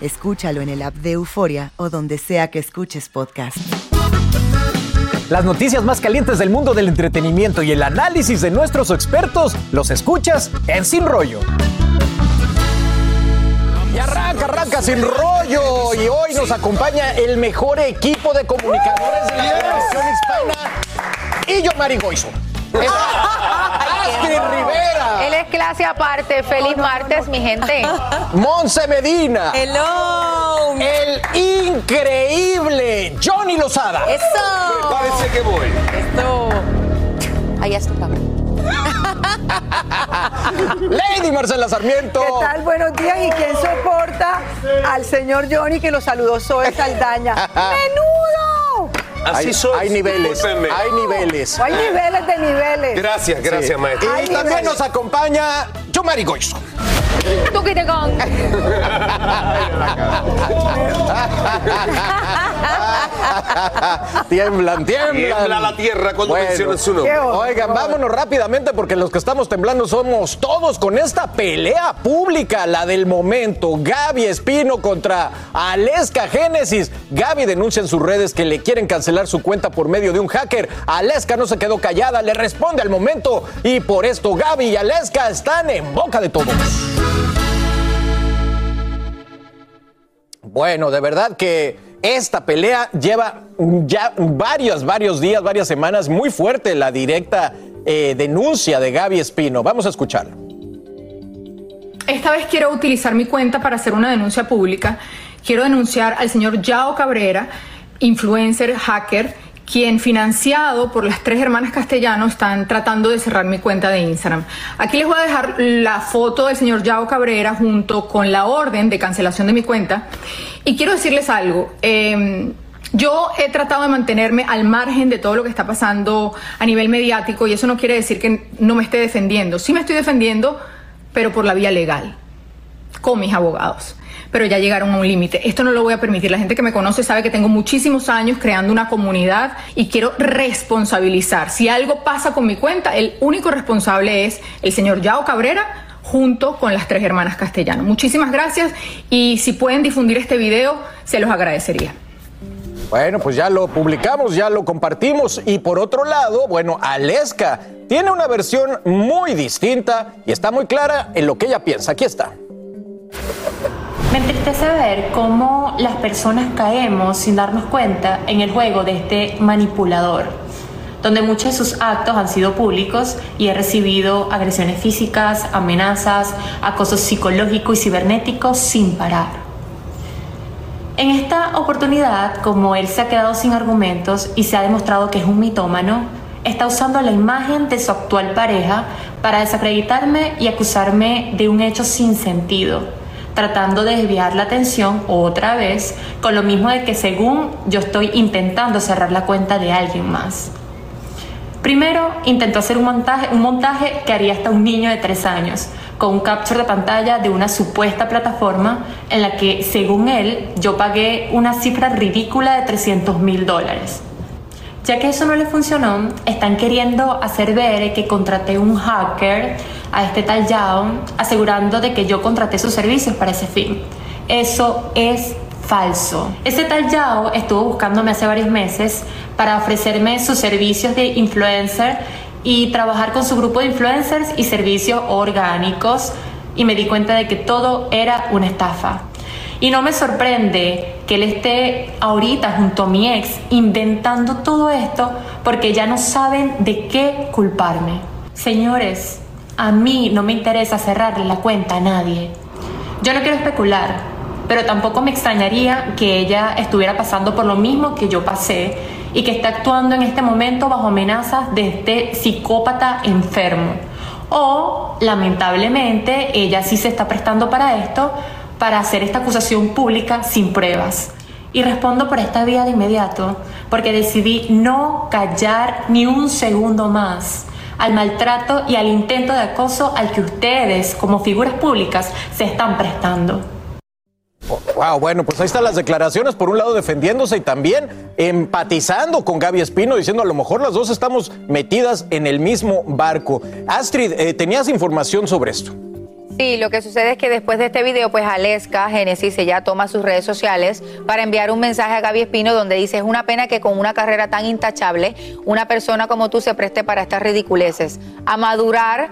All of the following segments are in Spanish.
Escúchalo en el app de Euforia o donde sea que escuches podcast. Las noticias más calientes del mundo del entretenimiento y el análisis de nuestros expertos los escuchas en Sin Rollo. Y arranca, arranca sin rollo. Y hoy nos acompaña el mejor equipo de comunicadores de la televisión hispana. Y yo, Rivera. Él es clase aparte. Feliz martes, mi gente. Monse Medina. Hello. El increíble Johnny Lozada. Eso. Parece que voy. Esto. Allá es tu papá. Lady Marcela Sarmiento. ¿Qué tal? Buenos días. ¿Y quién soporta al señor Johnny que lo saludó Zoe Saldaña? ¡Menudo! Hay, hay niveles, hay niveles. Hay niveles de niveles. Gracias, gracias, Sí. maestro. Y también nos acompaña Yomari Goizo. Tú quite con. tiemblan, tiemblan. Tiembla la tierra cuando mencionan su nombre. Oigan, vámonos rápidamente porque los que estamos temblando somos todos con esta pelea pública, la del momento. Gaby Espino contra Aleska Génesis. Gaby denuncia en sus redes que le quieren cancelar su cuenta por medio de un hacker. Aleska no se quedó callada, le responde al momento y por esto Gaby y Aleska están en boca de todos. Bueno, de verdad que esta pelea lleva ya varios, varios días, varias semanas muy fuerte la directa eh, denuncia de Gaby Espino. Vamos a escucharlo. Esta vez quiero utilizar mi cuenta para hacer una denuncia pública. Quiero denunciar al señor Yao Cabrera, influencer, hacker, quien financiado por las tres hermanas castellanos están tratando de cerrar mi cuenta de Instagram. Aquí les voy a dejar la foto del señor Yao Cabrera junto con la orden de cancelación de mi cuenta. Y quiero decirles algo. eh, yo he tratado de mantenerme al margen de todo lo que está pasando a nivel mediático y eso no quiere decir que no me esté defendiendo. Sí me estoy defendiendo, pero por la vía legal, con mis abogados. Pero ya llegaron a un límite. Esto no lo voy a permitir. La gente que me conoce sabe que tengo muchísimos años creando una comunidad y quiero responsabilizar. Si algo pasa con mi cuenta, el único responsable es el señor Yao Cabrera junto con las tres hermanas castellanos. Muchísimas gracias y si pueden difundir este video, se los agradecería. Bueno, pues ya lo publicamos, ya lo compartimos. Y por otro lado, bueno, Aleska tiene una versión muy distinta y está muy clara en lo que ella piensa. Aquí está. Me entristece ver cómo las personas caemos sin darnos cuenta en el juego de este manipulador, donde muchos de sus actos han sido públicos y he recibido agresiones físicas, amenazas, acoso psicológico y cibernético sin parar. En esta oportunidad, como él se ha quedado sin argumentos y se ha demostrado que es un mitómano, está usando la imagen de su actual pareja para desacreditarme y acusarme de un hecho sin sentido, tratando de desviar la atención otra vez con lo mismo de que según yo estoy intentando cerrar la cuenta de alguien más. Primero, intentó hacer un montaje, un montaje que haría hasta un niño de tres años, con un capture de pantalla de una supuesta plataforma en la que, según él, yo pagué una cifra ridícula de 300 mil dólares. Ya que eso no le funcionó, están queriendo hacer ver que contraté un hacker a este tal Yao, asegurando de que yo contraté sus servicios para ese fin. Eso es falso. Ese tal Yao estuvo buscándome hace varios meses para ofrecerme sus servicios de influencer y trabajar con su grupo de influencers y servicios orgánicos y me di cuenta de que todo era una estafa. Y no me sorprende que él esté ahorita junto a mi ex inventando todo esto porque ya no saben de qué culparme. Señores, a mí no me interesa cerrarle la cuenta a nadie. Yo no quiero especular, pero tampoco me extrañaría que ella estuviera pasando por lo mismo que yo pasé y que está actuando en este momento bajo amenazas de este psicópata enfermo. O, lamentablemente, ella sí se está prestando para esto, para hacer esta acusación pública sin pruebas. Y respondo por esta vía de inmediato, porque decidí no callar ni un segundo más al maltrato y al intento de acoso al que ustedes, como figuras públicas, se están prestando. Wow, bueno, pues ahí están las declaraciones, por un lado defendiéndose y también empatizando con Gaby Espino, diciendo a lo mejor las dos estamos metidas en el mismo barco. Astrid, eh, ¿tenías información sobre esto? Sí, lo que sucede es que después de este video, pues Aleska Génesis ella toma sus redes sociales para enviar un mensaje a Gaby Espino donde dice, es una pena que con una carrera tan intachable, una persona como tú se preste para estas ridiculeces. A madurar,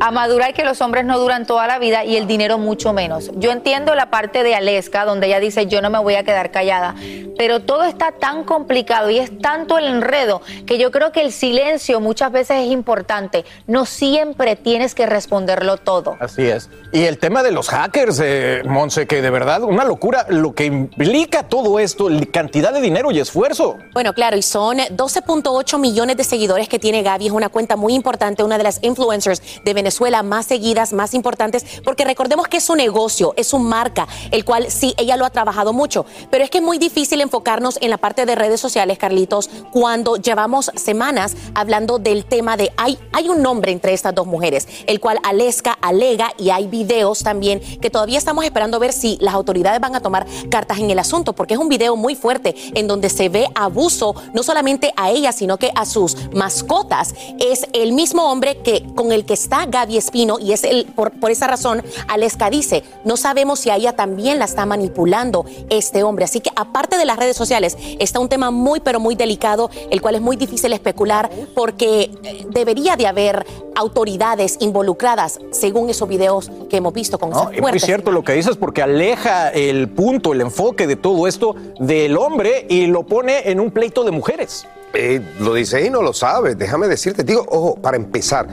a madurar que los hombres no duran toda la vida y el dinero mucho menos. Yo entiendo la parte de Aleska donde ella dice, yo no me voy a quedar callada, pero todo está tan complicado y es tanto el enredo que yo creo que el silencio muchas veces es importante. No siempre tienes que responderlo todo. Así Y el tema de los hackers, eh, Monse, que de verdad, una locura lo que implica todo esto, cantidad de dinero y esfuerzo. Bueno, claro, y son 12.8 millones de seguidores que tiene Gaby. Es una cuenta muy importante, una de las influencers de Venezuela más seguidas, más importantes, porque recordemos que es su negocio, es su marca, el cual sí, ella lo ha trabajado mucho. Pero es que es muy difícil enfocarnos en la parte de redes sociales, Carlitos, cuando llevamos semanas hablando del tema de hay, hay un nombre entre estas dos mujeres, el cual Aleska alega y hay videos también que todavía estamos esperando ver si las autoridades van a tomar cartas en el asunto, porque es un video muy fuerte en donde se ve abuso no solamente a ella, sino que a sus mascotas. Es el mismo hombre que con el que está Gaby Espino y es el por, esa razón Aleska dice, no sabemos si a ella también la está manipulando este hombre. Así que aparte de las redes sociales, está un tema muy pero muy delicado, el cual es muy difícil especular porque eh, debería de haber autoridades involucradas según esos videos que hemos visto con No, esas es muy cierto lo que dices porque aleja el punto, el enfoque de todo esto del hombre y lo pone en un pleito de mujeres. Eh, lo dice y no lo sabe. Déjame decirte, digo, ojo, para empezar,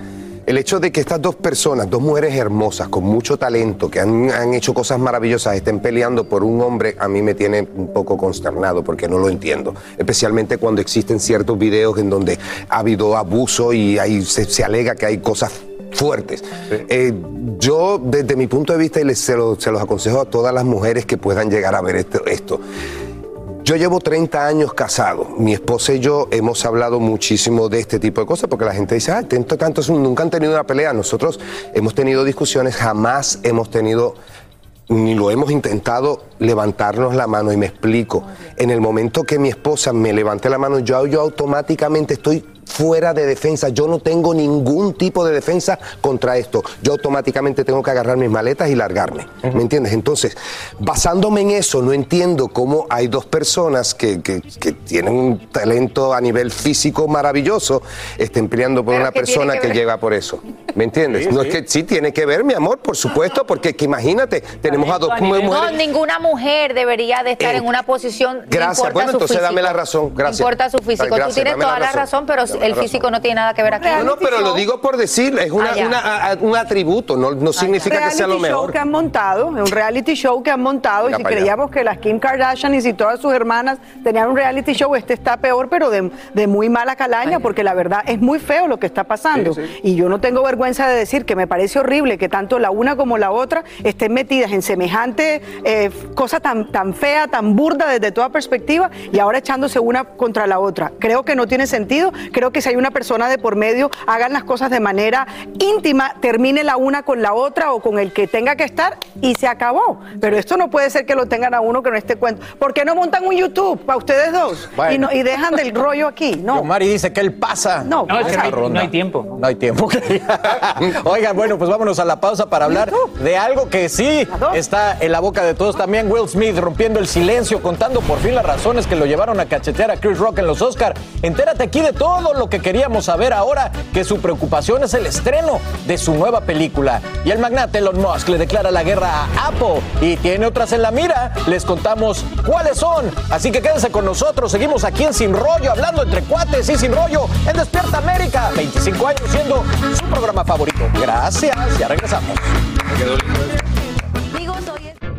el hecho de que estas dos personas, dos mujeres hermosas, con mucho talento, que han, han hecho cosas maravillosas, estén peleando por un hombre, a mí me tiene un poco consternado porque no lo entiendo. Especialmente cuando existen ciertos videos en donde ha habido abuso y ahí se, se alega que hay cosas fuertes. Eh, yo, desde mi punto de vista, y les, se, lo- se los aconsejo a todas las mujeres que puedan llegar a ver esto, esto. Yo llevo 30 años casado. Mi esposa y yo hemos hablado muchísimo de este tipo de cosas porque la gente dice, ah, tanto, tanto, nunca han tenido una pelea. Nosotros hemos tenido discusiones, jamás hemos tenido ni lo hemos intentado levantarnos la mano y me explico. En el momento que mi esposa me levante la mano, yo, yo automáticamente estoy fuera de defensa. Yo no tengo ningún tipo de defensa contra esto. Yo automáticamente tengo que agarrar mis maletas y largarme. ¿Me entiendes? Entonces, basándome en eso, no entiendo cómo hay dos personas que, que- que tienen un talento a nivel físico maravilloso, estén peleando por Pero una ¿qué tiene persona que que, ver? llega por eso. ¿Me entiendes? Sí, no sí. es que sí tiene que ver, mi amor, por supuesto, porque es que imagínate, tenemos a dos mujeres. No, ninguna mujer debería de estar Eh, en una posición. gracias. Bueno, su entonces físico. dame la razón. Gracias. No importa su físico. Gracias, Tú tienes la toda la razón, pero el físico no tiene nada que ver aquí. No, no, pero lo digo por decir, es una- Ah, una- a- un atributo, no, no significa que sea lo reality show mejor. que han montado, un reality show que han montado, y si allá. creíamos que las Kim Kardashian y todas sus hermanas tenían un reality show, este está peor, pero de, de muy mala calaña, porque la verdad es muy feo lo que está pasando. Y yo no tengo vergüenza de decir que me parece horrible que tanto la una como la otra estén metidas en semejante eh, cosa tan, tan fea, tan burda desde toda perspectiva, y ahora echándose una contra la otra. Creo que no tiene sentido, creo que si hay una persona de por medio, hagan las cosas de manera íntima, termine la una con la otra o con el que tenga que estar y se acabó. Pero esto no puede ser que lo tengan a uno que no esté cuento. ¿Por qué no montan un YouTube para ustedes dos? Bueno. Y, no- y dejan del rollo aquí. No. Mari dice que él pasa. No, No, es que no hay, ronda. no hay tiempo. No hay tiempo. Oigan, bueno, pues vámonos a la pausa para hablar de algo que sí está en la boca de todos también. Will Smith rompiendo el silencio, contando por fin las razones que lo llevaron a cachetear a Chris Rock en los Oscar. Entérate aquí de todo lo que queríamos saber ahora, que su preocupación es el estreno de su nueva película. Y el magnate Elon Musk le declara la guerra a Apple y tiene otras en la mira. Les contamos cuáles son. Así que quédense con nosotros. Seguimos aquí en Sin Rollo, hablando entre cuates y sin rollo en Despierta América. 25 años siendo su programa favorito. Gracias, ya regresamos.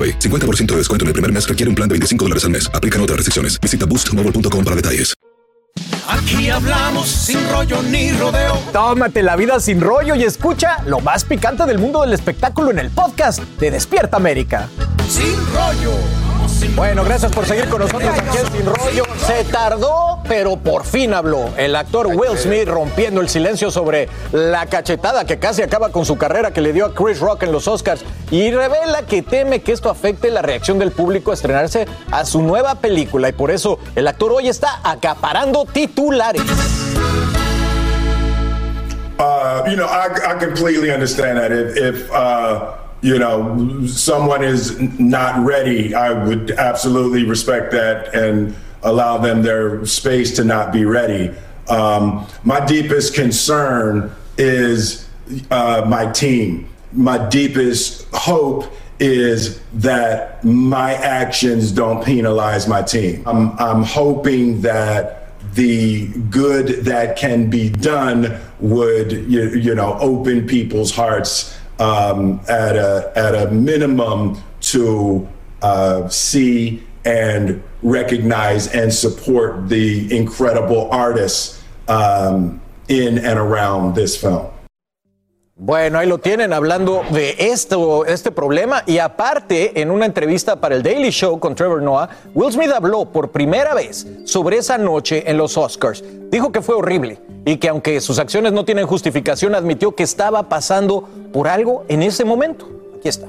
AroPay. 50% de descuento en el primer mes requiere un plan de 25 dólares al mes. Aplican otras restricciones. Visita boostmobile.com para detalles. Aquí hablamos sin rollo ni rodeo. Tómate la vida sin rollo y escucha lo más picante del mundo del espectáculo en el podcast de Despierta América. Sin rollo. Bueno, gracias por seguir con nosotros aquí en Sin Rollo. Se tardó, pero por fin habló. El actor Will Smith rompiendo el silencio sobre la cachetada que casi acaba con su carrera que le dio a Chris Rock en los Oscars y revela que teme que esto afecte la reacción del público a estrenarse a su nueva película y por eso el actor hoy está acaparando titulares. Uh, you know, I, completely understand that. If uh, you know, someone is not ready, I would absolutely respect that and allow them their space to not be ready. Um, my deepest concern is uh, my team. My deepest hope is that my actions don't penalize my team. I'm, I'm hoping that the good that can be done would you, you know open people's hearts um, at a at a minimum to uh, see and recognize and support the incredible artists um, in and around this film. Bueno, ahí lo tienen hablando de esto, este problema y aparte en una entrevista para el Daily Show con Trevor Noah, Will Smith habló por primera vez sobre esa noche en los Oscars. Dijo que fue horrible y que aunque sus acciones no tienen justificación, admitió que estaba pasando por algo en ese momento. Aquí está.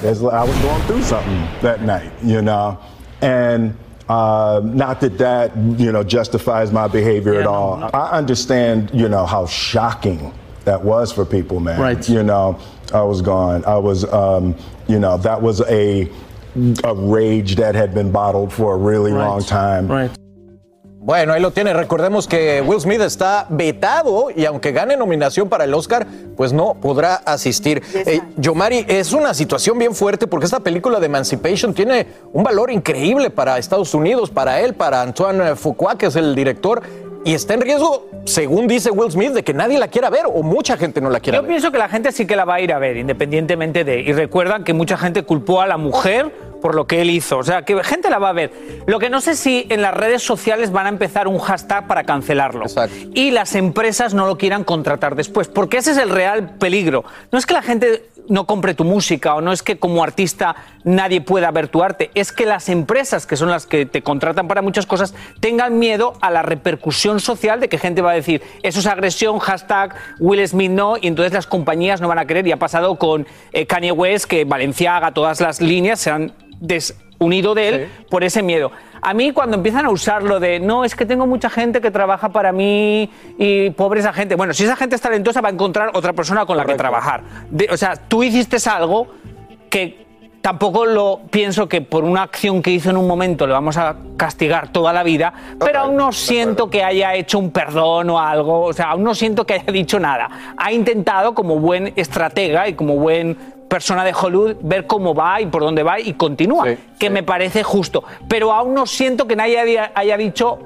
There's, I was going through something that night, you know. And uh, not that that you know justifies my behavior at all. I understand you know how shocking that was for people, man. Right. You know, I was gone. I was, um, you know, that was a a rage that had been bottled for a really long time. Right. Bueno, ahí lo tiene. Recordemos que Will Smith está vetado y aunque gane nominación para el Oscar, pues no podrá asistir. Eh, Yomari, es una situación bien fuerte porque esta película de Emancipation tiene un valor increíble para Estados Unidos, para él, para Antoine Fuqua, que es el director, y está en riesgo, según dice Will Smith, de que nadie la quiera ver o mucha gente no la quiera Yo ver. pienso que la gente sí que la va a ir a ver, independientemente de. Y recuerdan que mucha gente culpó a la mujer por lo que él hizo. O sea, que gente la va a ver. Lo que no sé si en las redes sociales van a empezar un hashtag para cancelarlo. Y las empresas no lo quieran contratar después. Porque ese es el real peligro. No es que la gente no compre tu música o no es que como artista nadie pueda ver tu arte, es que las empresas, que son las que te contratan para muchas cosas, tengan miedo a la repercusión social de que gente va a decir, eso es agresión, hashtag Will Smith no, y entonces las compañías no van a querer. Y ha pasado con eh, Kanye West, que Valenciaga, todas las líneas se han desunido de él por ese miedo. A mí cuando empiezan a usarlo de, no, es que tengo mucha gente que trabaja para mí y pobre esa gente. Bueno, si esa gente es talentosa va a encontrar otra persona con la que trabajar. De- o sea, tú hiciste algo que tampoco lo pienso que por una acción que hizo en un momento le vamos a castigar toda la vida, pero aún no siento que haya hecho un perdón o algo, o sea, aún no siento que haya dicho nada. Ha intentado como buen estratega y como buen persona de Hollywood ver cómo va y por dónde va y continúa, que me parece justo, pero aún no siento que nadie haya, haya dicho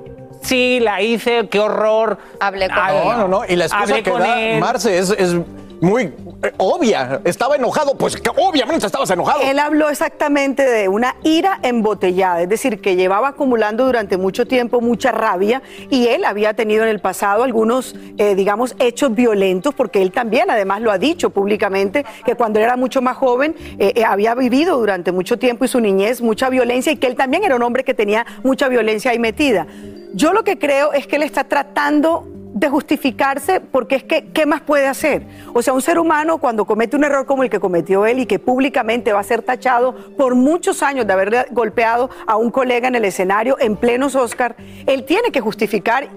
Sí, la hice, qué horror. Hablé con No, no, no. Y la excusa Hablé que da él. Marce es, es muy eh, obvia. Estaba enojado, pues que obviamente estabas enojado. Él habló exactamente de una ira embotellada, es decir, que llevaba acumulando durante mucho tiempo mucha rabia y él había tenido en el pasado algunos, eh, digamos, hechos violentos, porque él también además lo ha dicho públicamente, que cuando era mucho más joven eh, eh, había vivido durante mucho tiempo y su niñez mucha violencia y que él también era un hombre que tenía mucha violencia ahí metida. Yo lo que creo es que él está tratando de justificarse porque es que, ¿qué más puede hacer? O sea, un ser humano cuando comete un error como el que cometió él y que públicamente va a ser tachado por muchos años de haber golpeado a un colega en el escenario en plenos Oscar, él tiene que justificar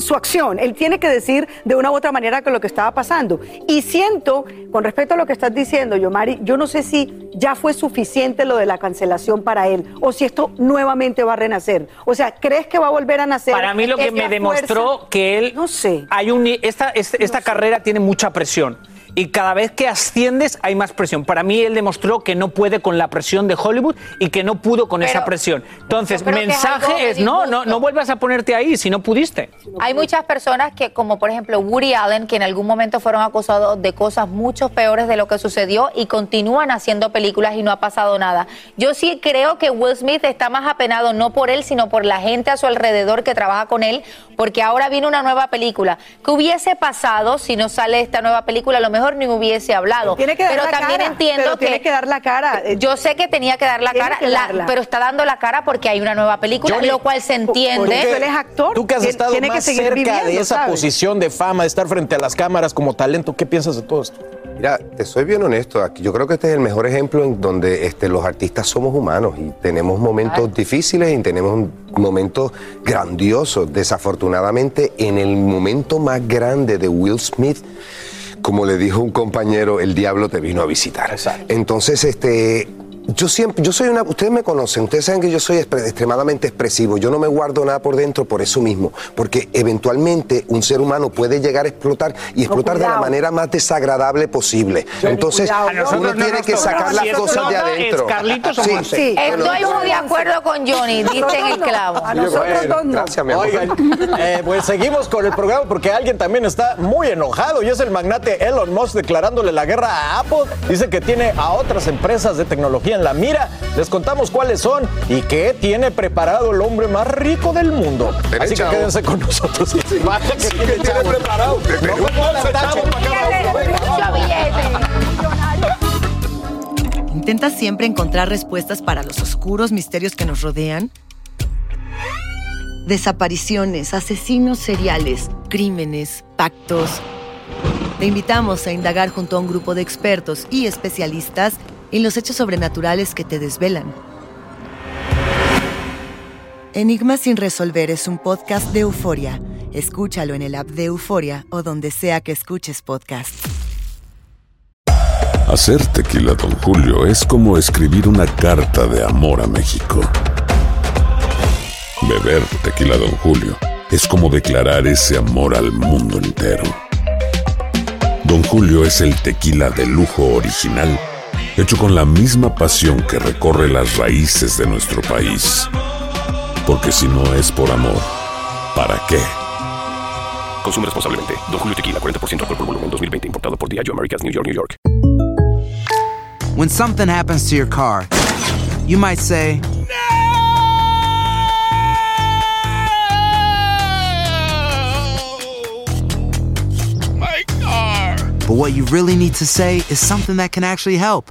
su acción, él tiene que decir de una u otra manera que lo que estaba pasando. Y siento, con respecto a lo que estás diciendo, Yomari, yo no sé si ya fue suficiente lo de la cancelación para él o si esto nuevamente va a renacer. O sea, ¿crees que va a volver a nacer? Para mí lo que me demostró fuerza? que él no sé. Hay un esta esta, esta carrera tiene mucha presión y cada vez que asciendes hay más presión. Para mí él demostró que no puede con la presión de Hollywood y que no pudo con esa presión. Entonces, mensaje es no, no no vuelvas a ponerte ahí si no pudiste. Hay muchas personas que, como por ejemplo Woody Allen, que en algún momento fueron acusados de cosas mucho peores de lo que sucedió y continúan haciendo películas y no ha pasado nada. Yo sí creo que Will Smith está más apenado no por él, sino por la gente a su alrededor que trabaja con él, porque ahora viene una nueva película. ¿Qué hubiese pasado si no sale esta nueva película? A lo mejor ni hubiese hablado. Tiene que dar pero la también cara, entiendo pero que tiene que dar la cara. Yo sé que tenía que dar la Tiene cara, la- pero está dando la cara porque hay una nueva película, Johnny, lo cual se entiende. Tú que has estado más cerca de esa posición de fama, de estar frente a las cámaras como talento, ¿qué piensas de todo esto? Mira, te soy bien honesto. aquí Yo creo que este es el mejor ejemplo en donde este, los artistas somos humanos y tenemos momentos difíciles y tenemos momentos grandiosos. Desafortunadamente, en el momento más grande de Will Smith, como le dijo un compañero, el diablo te vino a visitar. Entonces, este, yo siempre, yo soy una, ustedes me conocen, ustedes saben que yo soy expre- extremadamente expresivo, yo no me guardo nada por dentro por eso mismo, porque eventualmente un ser humano puede llegar a explotar y explotar de la manera más desagradable posible. Entonces, A nosotros uno no tiene que sacar las Si cosas de adentro. Carlitos o Monse. Estoy muy de acuerdo con Johnny, diste en el clavo. Bueno, Gracias, mi amor. Oigan, eh, pues seguimos con el programa porque alguien también está muy enojado y es el magnate Elon Musk declarándole la guerra a Apple. Dice que tiene a otras empresas de tecnología en la mira. Les contamos cuáles son y qué tiene preparado el hombre más rico del mundo. Así que quédense con nosotros. Vaya que Sí, tiene que tiene chavo. preparado. No me pongas tache. Mucho billete. ¿Intentas siempre encontrar respuestas para los oscuros misterios que nos rodean? Desapariciones, asesinos seriales, crímenes, pactos. Te invitamos a indagar junto a un grupo de expertos y especialistas en los hechos sobrenaturales que te desvelan. Enigma sin resolver es un podcast de euforia. Escúchalo en el app de Euforia o donde sea que escuches podcast. Hacer tequila, Don Julio, es como escribir una carta de amor a México. Beber tequila, Don Julio, es como declarar ese amor al mundo entero. Don Julio es el tequila de lujo original, hecho con la misma pasión que recorre las raíces de nuestro país. Porque si no es por amor, ¿para qué? Consume responsablemente. Don Julio Tequila, 40% alcohol por volumen, 2020. Importado por Diageo Americas, New York, New York. When something happens to your car, you might say, My car. but what you really need to say is something that can actually help.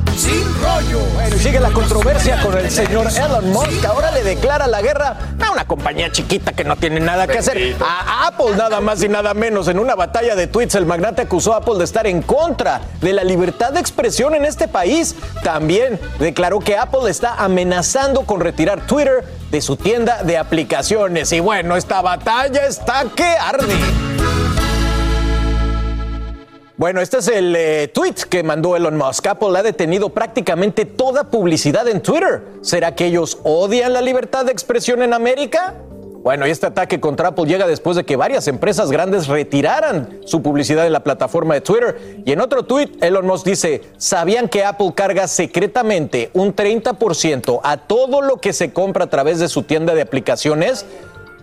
Sin rollo. Bueno, y sigue la controversia con el señor Elon Musk. Ahora le declara la guerra a una compañía chiquita que no tiene nada que hacer. A Apple nada más y nada menos. En una batalla de tweets, el magnate acusó a Apple de estar en contra de la libertad de expresión en este país. También declaró que Apple está amenazando con retirar Twitter de su tienda de aplicaciones. Y bueno, esta batalla está que arde. Bueno, este es el eh, tweet que mandó Elon Musk. Apple ha detenido prácticamente toda publicidad en Twitter. ¿Será que ellos odian la libertad de expresión en América? Bueno, y este ataque contra Apple llega después de que varias empresas grandes retiraran su publicidad en la plataforma de Twitter. Y en otro tweet, Elon Musk dice, ¿sabían que Apple carga secretamente un 30% a todo lo que se compra a través de su tienda de aplicaciones?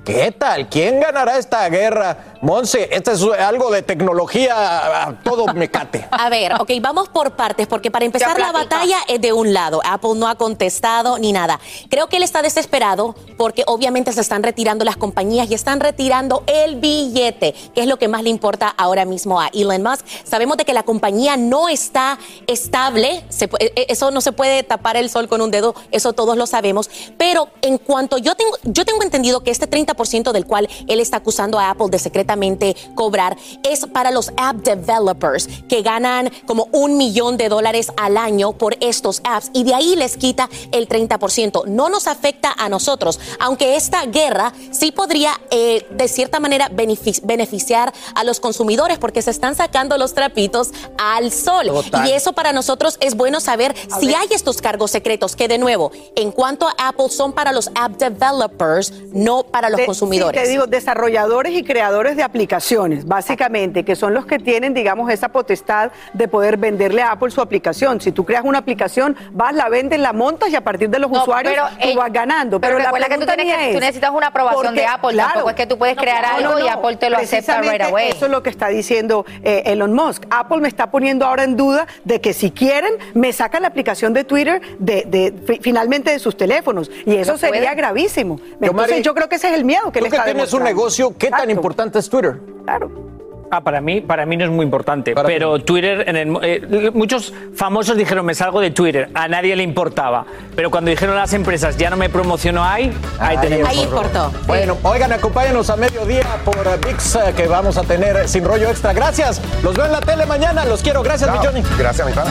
¿Qué tal? ¿Quién ganará esta guerra? Monse, esto es algo de tecnología, a todo mecate. A ver, ok, vamos por partes, porque para empezar la batalla es de un lado. Apple no ha contestado ni nada. Creo que él está desesperado porque obviamente se están retirando las compañías y están retirando el billete, que es lo que más le importa ahora mismo a Elon Musk. Sabemos de que la compañía no está estable, se pu- eh, eso no se puede tapar el sol con un dedo, eso todos lo sabemos. Pero en cuanto yo tengo, yo tengo entendido que este 30% del cual él está acusando a Apple de secretamente cobrar es para los app developers que ganan como un millón de dólares al año por estos apps y de ahí les quita el 30%. No nos afecta a nosotros, aunque esta guerra sí podría eh, de cierta manera benefic- beneficiar a los consumidores porque se están sacando los trapitos al sol. Total. Y eso para nosotros es bueno saber si hay estos cargos secretos que de nuevo, en cuanto a Apple, son para los app developers, no para los De- consumidores. sí, te digo, desarrolladores y creadores de aplicaciones, básicamente, que son los que tienen, digamos, esa potestad de poder venderle a Apple su aplicación. Si tú creas una aplicación, vas, la vendes, la montas y a partir de los No, usuarios pero, tú eh, vas ganando. pero Pero, la recuerda que tú pregunta que- tú es, necesitas una aprobación porque, de Apple, tampoco es que tú puedes crear algo y Apple te lo acepta right away. Eso es lo que está diciendo eh, Elon Musk. Apple me está poniendo ahora en duda de que si quieren, me sacan la aplicación de Twitter de, de- fi- finalmente de sus teléfonos. Y eso sería gravísimo. Yo, Entonces Mari, yo creo que ese es el miedo que Tú le que está tienes un negocio, ¿qué tan importante es Twitter? Ah, para mí, para mí no es muy importante. pero Twitter, en el eh, muchos famosos dijeron me salgo de Twitter. A nadie le importaba. Pero cuando dijeron las empresas ya no me promociono ahí, ahí tenemos. otro. Bueno, oigan, acompáñenos a mediodía por VIX eh, que vamos a tener sin rollo extra. Gracias. Los veo en la tele mañana. Los quiero. Gracias, mi Johnny. Gracias, mi pana.